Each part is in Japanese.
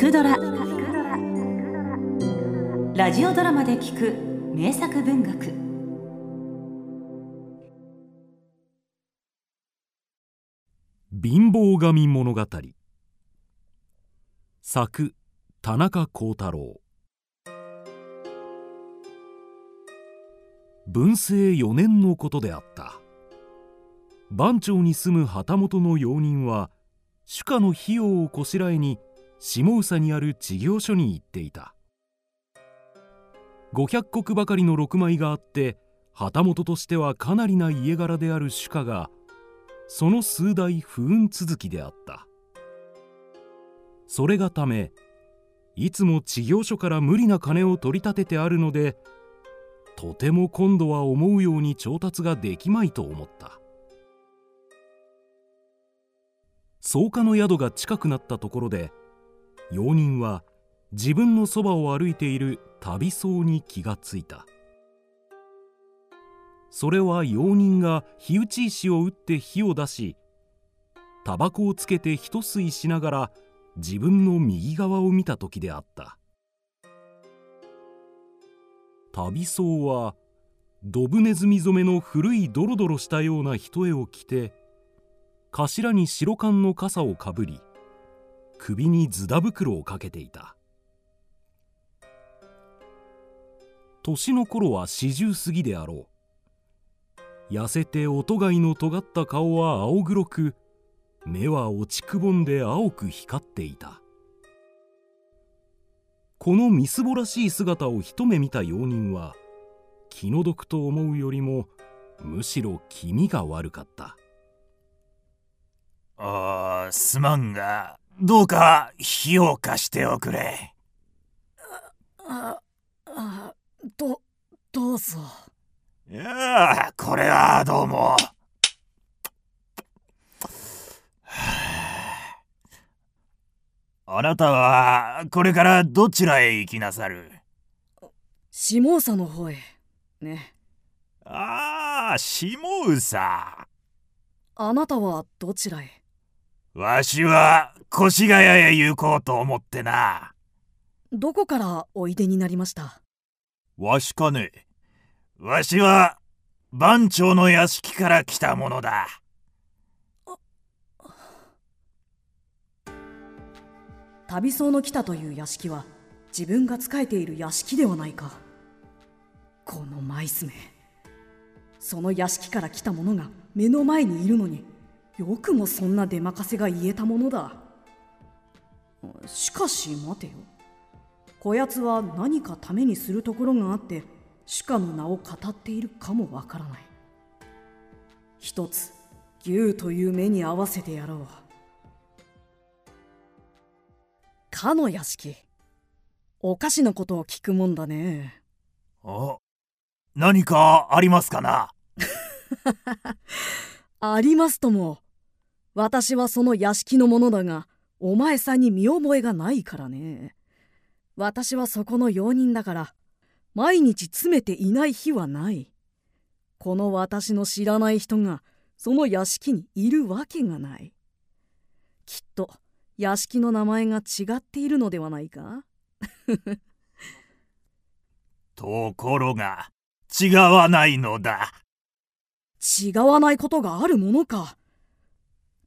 くドラ」ラジオドラマで聞く名作文学。貧乏神物語。作田中幸太郎。文政4年のことであった。番町に住む旗本の用人は主家の費用をこしらえに下宇佐にある知業所に行っていた。500石ばかりの6枚があって旗本としてはかなりな家柄である主家がその数代不運続きであった。それがためいつも知業所から無理な金を取り立ててあるのでとても今度は思うように調達ができまいと思った。草加の宿が近くなったところで用人は自分のそばを歩いている旅僧に気がついた。それは用人が火打ち石を打って火を出しタバコをつけて一吸いしながら自分の右側を見た時であった。旅僧はドブネズミ染めの古いドロドロしたような一重を着て頭に白缶の傘をかぶり首にズダ袋をかけていた。年の頃は四十過ぎであろう。痩せて音貝の尖った顔は青黒く目は落ちくぼんで青く光っていた。このみすぼらしい姿を一目見た用人は気の毒と思うよりもむしろ気味が悪かった。ああすまんがどうか火を貸しておくれ。ああどどうぞ。いやこれはどうも。あなたはこれからどちらへ行きなさる？下宇佐の方へ。ね。ああ下宇佐あなたはどちらへ？わしは越谷へ行こうと思ってな。どこからおいでになりました？わしかねわしは番長の屋敷から来たものだ。旅僧の来たという屋敷は自分が仕えている屋敷ではないか。このマイスめその屋敷から来た者が目の前にいるのによくもそんな出任せが言えたものだ。しかし待てよ。こやつは何かためにするところがあって主家の名を語っているかもわからない。一つ牛という目に合わせてやろう。かの屋敷。おかしなことを聞くもんだね。あ何かありますかな？ありますとも私はその屋敷の者だがお前さんに見覚えがないからね。私はそこの用人だから毎日詰めていない日はない。この私の知らない人がその屋敷にいるわけがない。きっと屋敷の名前が違っているのではないか？ところが違わないのだ。違わないことがあるものか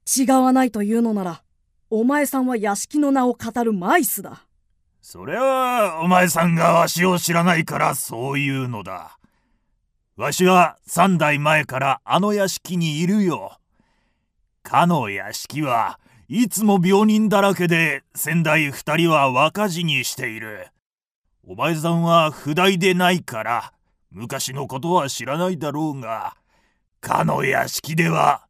違わないというのならお前さんは屋敷の名を語るマイスだ。それはお前さんがわしを知らないからそういうのだ。わしは三代前からあの屋敷にいるよ。かの屋敷はいつも病人だらけで先代二人は若死にしている。お前さんは不代でないから昔のことは知らないだろうがかの屋敷では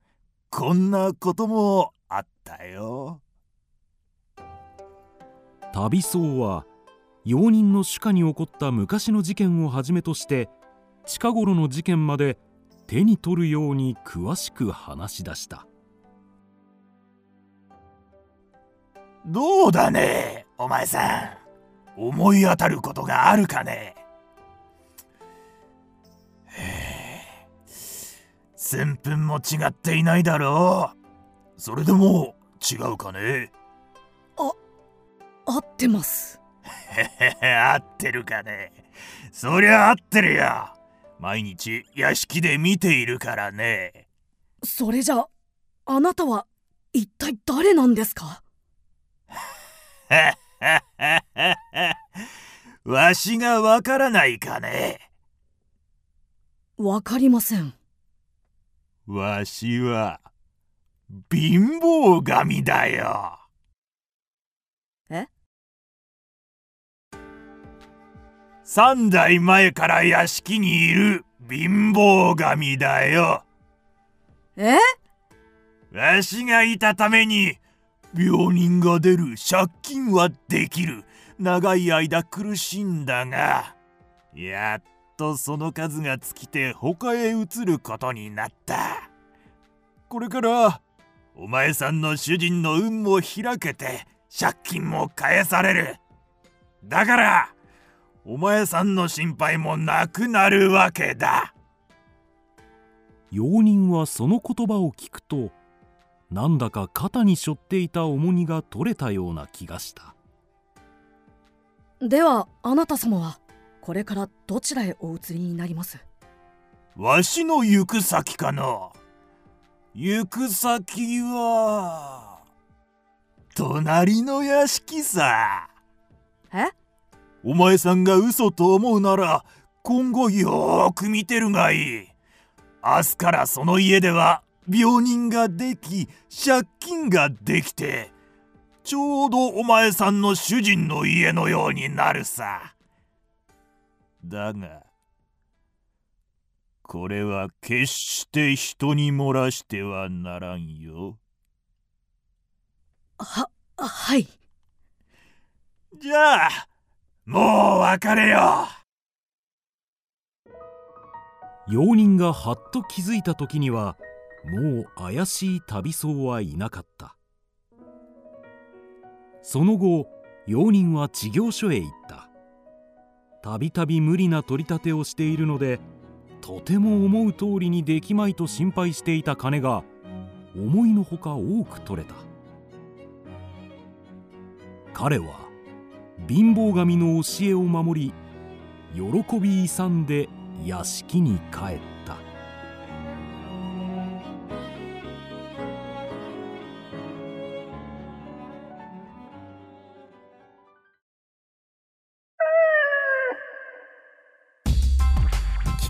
こんなこともあったよ。旅僧は用人の主家に起こった昔の事件をはじめとして近頃の事件まで手に取るように詳しく話し出した。どうだねお前さん。思い当たることがあるかね千分も違っていないだろう。それでも違うかね？あ合ってます。合ってるかね？そりゃ合ってるよ。毎日屋敷で見ているからね。それじゃあなたは一体誰なんですか？わしがわからないかね？わかりませんわしは貧乏神だよ。え？三代前から屋敷にいる貧乏神だよ。え？わしがいたために病人が出る借金はできる。長い間苦しんだがやっとその数が尽きて他へ移ることになった。これからお前さんの主人の運も開けて借金も返される。だからお前さんの心配もなくなるわけだ。用人はその言葉を聞くとなんだか肩に背負っていた重荷が取れたような気がした。ではあなた様は？これからどちらへお移りになります？わしの行く先かな？行く先は隣の屋敷さ。え？お前さんが嘘と思うなら今後よーく見てるがいい。明日からその家では病人ができ借金ができてちょうどお前さんの主人の家のようになるさだがこれは決して人に漏らしてはならんよ。ははい。じゃあもう別れよ用人がはっと気づいた時にはもう怪しい旅僧はいなかった。その後用人は知行所へ行ったたびたび無理な取り立てをしているのでとても思う通りにできまいと心配していた金が思いのほか多く取れた。彼は貧乏神の教えを守り喜び勇んで屋敷に帰った。